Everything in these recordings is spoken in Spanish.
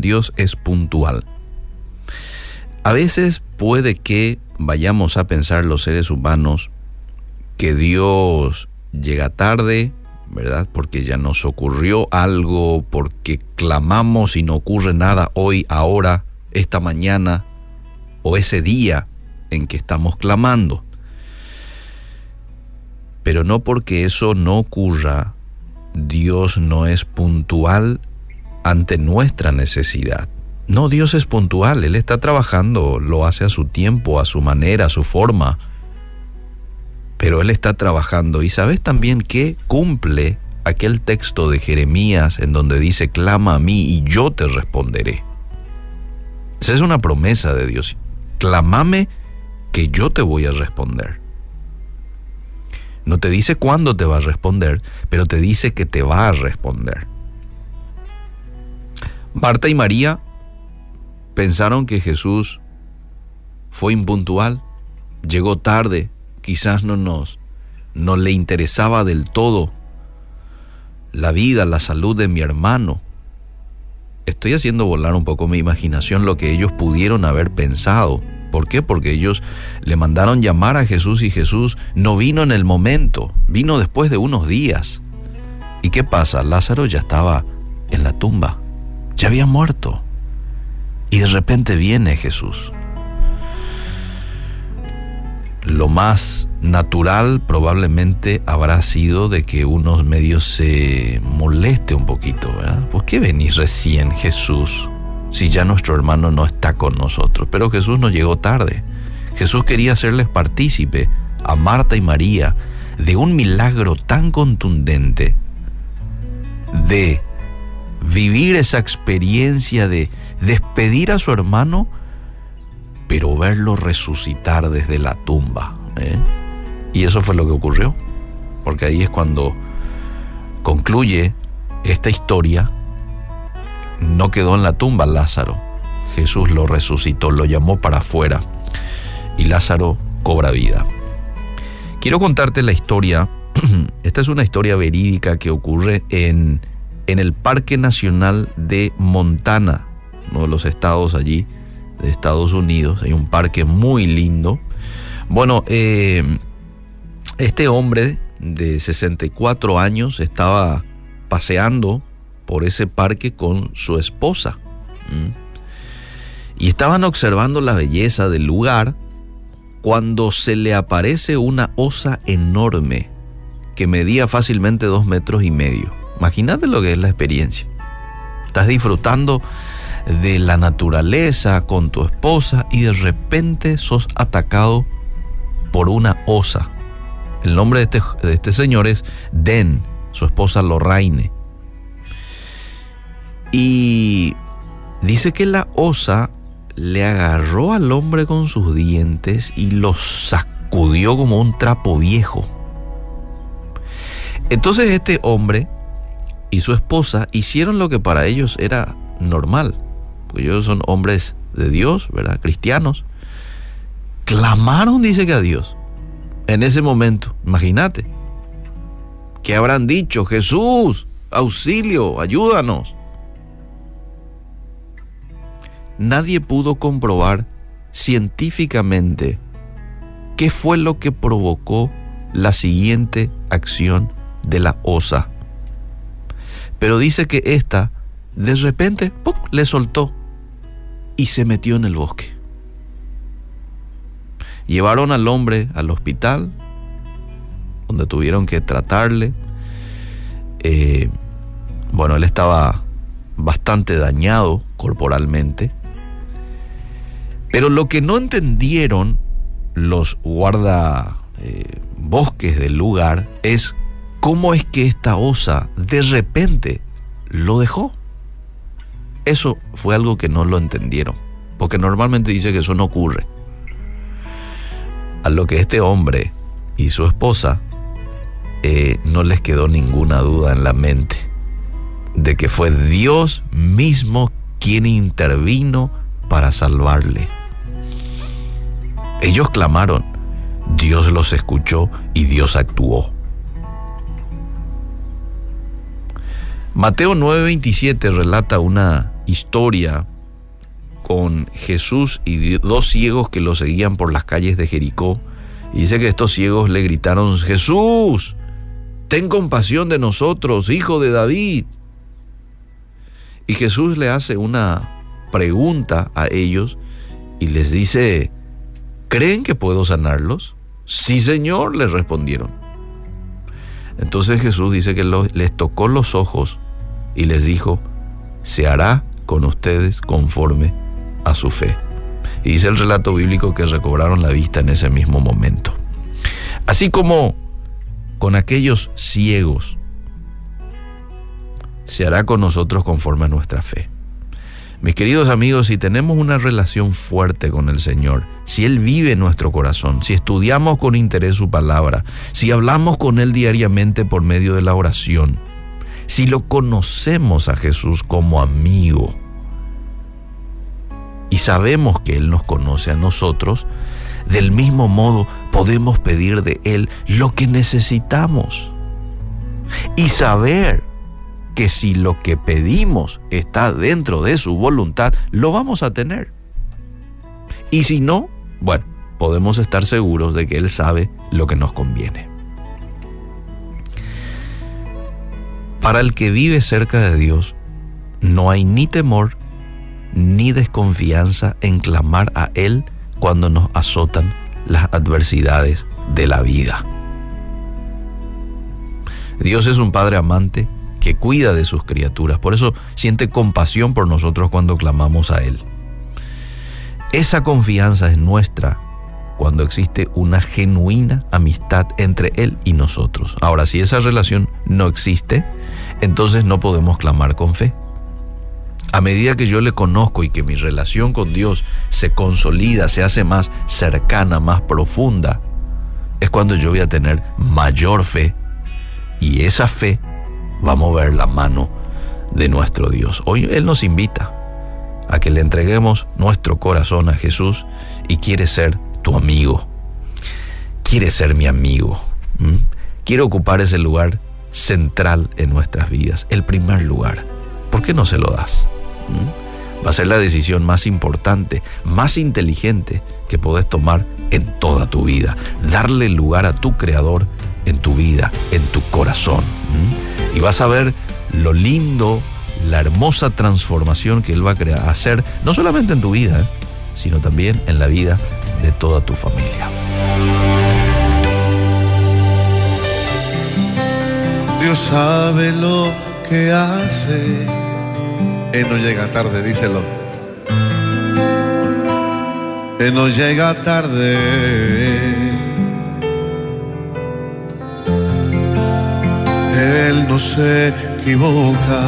Dios es puntual. A veces puede que vayamos a pensar los seres humanos que Dios llega tarde, ¿verdad? Porque ya nos ocurrió algo, porque clamamos y no ocurre nada hoy, ahora, esta mañana o ese día en que estamos clamando. Pero no porque eso no ocurra, Dios no es puntual ante nuestra necesidad. No, Dios es puntual, Él está trabajando, lo hace a su tiempo, a su manera, a su forma. Pero Él está trabajando y sabes también que cumple aquel texto de Jeremías en donde dice, clama a mí y yo te responderé. Esa es una promesa de Dios. Clámame que yo te voy a responder. No te dice cuándo te va a responder, pero te dice que te va a responder. Marta y María pensaron que Jesús fue impuntual, llegó tarde, quizás no nos no le interesaba del todo la vida, la salud de mi hermano. Estoy haciendo volar un poco mi imaginación lo que ellos pudieron haber pensado. ¿Por qué? Porque ellos le mandaron llamar a Jesús y Jesús no vino en el momento, vino después de unos días. ¿Y qué pasa? Lázaro ya estaba en la tumba, ya había muerto. Y de repente viene Jesús. Lo más natural probablemente habrá sido de que unos medios se moleste un poquito, ¿verdad? ¿Por qué venís recién Jesús? si ya nuestro hermano no está con nosotros. Pero Jesús no llegó tarde. Jesús quería hacerles partícipe a Marta y María de un milagro tan contundente de vivir esa experiencia de despedir a su hermano, pero verlo resucitar desde la tumba. ¿eh? Y eso fue lo que ocurrió, porque ahí es cuando concluye esta historia no quedó en la tumba Lázaro. Jesús lo resucitó, lo llamó para afuera y Lázaro cobra vida. Quiero contarte la historia. Esta es una historia verídica que ocurre en, en el Parque Nacional de Montana, uno de los estados allí de Estados Unidos. Hay un parque muy lindo. Bueno, eh, este hombre de 64 años estaba paseando por ese parque con su esposa. Y estaban observando la belleza del lugar cuando se le aparece una osa enorme que medía fácilmente dos metros y medio. Imagínate lo que es la experiencia. Estás disfrutando de la naturaleza con tu esposa y de repente sos atacado por una osa. El nombre de este, de este señor es Den, su esposa Lorraine. Y dice que la osa le agarró al hombre con sus dientes y lo sacudió como un trapo viejo. Entonces este hombre y su esposa hicieron lo que para ellos era normal, porque ellos son hombres de Dios, ¿verdad? Cristianos. Clamaron, dice que a Dios, en ese momento, imagínate, ¿qué habrán dicho? Jesús, auxilio, ayúdanos. nadie pudo comprobar científicamente qué fue lo que provocó la siguiente acción de la osa. Pero dice que ésta de repente le soltó y se metió en el bosque. Llevaron al hombre al hospital, donde tuvieron que tratarle. Eh, bueno, él estaba bastante dañado corporalmente. Pero lo que no entendieron los guarda eh, bosques del lugar es cómo es que esta osa de repente lo dejó. Eso fue algo que no lo entendieron, porque normalmente dice que eso no ocurre. A lo que este hombre y su esposa eh, no les quedó ninguna duda en la mente de que fue Dios mismo quien intervino para salvarle. Ellos clamaron, Dios los escuchó y Dios actuó. Mateo 9:27 relata una historia con Jesús y dos ciegos que lo seguían por las calles de Jericó. Y dice que estos ciegos le gritaron, Jesús, ten compasión de nosotros, hijo de David. Y Jesús le hace una pregunta a ellos y les dice, ¿creen que puedo sanarlos? Sí, Señor, les respondieron. Entonces Jesús dice que les tocó los ojos y les dijo, se hará con ustedes conforme a su fe. Y dice el relato bíblico que recobraron la vista en ese mismo momento. Así como con aquellos ciegos, se hará con nosotros conforme a nuestra fe. Mis queridos amigos, si tenemos una relación fuerte con el Señor, si Él vive en nuestro corazón, si estudiamos con interés su palabra, si hablamos con Él diariamente por medio de la oración, si lo conocemos a Jesús como amigo y sabemos que Él nos conoce a nosotros, del mismo modo podemos pedir de Él lo que necesitamos y saber que si lo que pedimos está dentro de su voluntad, lo vamos a tener. Y si no, bueno, podemos estar seguros de que Él sabe lo que nos conviene. Para el que vive cerca de Dios, no hay ni temor ni desconfianza en clamar a Él cuando nos azotan las adversidades de la vida. Dios es un Padre amante que cuida de sus criaturas. Por eso siente compasión por nosotros cuando clamamos a Él. Esa confianza es nuestra cuando existe una genuina amistad entre Él y nosotros. Ahora, si esa relación no existe, entonces no podemos clamar con fe. A medida que yo le conozco y que mi relación con Dios se consolida, se hace más cercana, más profunda, es cuando yo voy a tener mayor fe. Y esa fe va a mover la mano de nuestro Dios. Hoy Él nos invita a que le entreguemos nuestro corazón a Jesús y quiere ser tu amigo. Quiere ser mi amigo. Quiere ocupar ese lugar central en nuestras vidas, el primer lugar. ¿Por qué no se lo das? Va a ser la decisión más importante, más inteligente que podés tomar en toda tu vida. Darle lugar a tu Creador en tu vida, en tu corazón y vas a ver lo lindo, la hermosa transformación que Él va a hacer, no solamente en tu vida, ¿eh? sino también en la vida de toda tu familia. Dios sabe lo que hace. Él no llega tarde, díselo. Él no llega tarde. Él no se equivoca,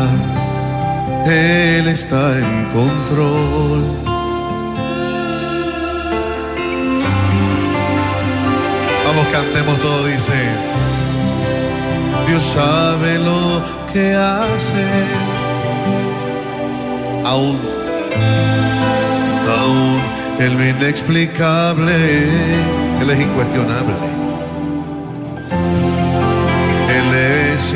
Él está en control. Vamos, cantemos todo, dice, Dios sabe lo que hace, aún, aún, en lo inexplicable, Él es incuestionable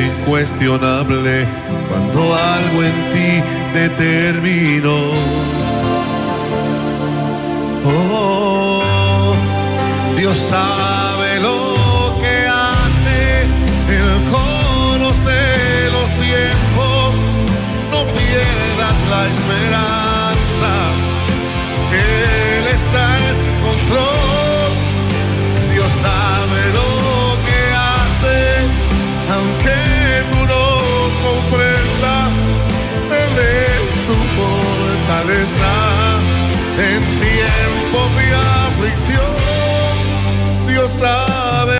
incuestionable cuando algo en ti determinó. Oh, Dios sabe Dios sabe.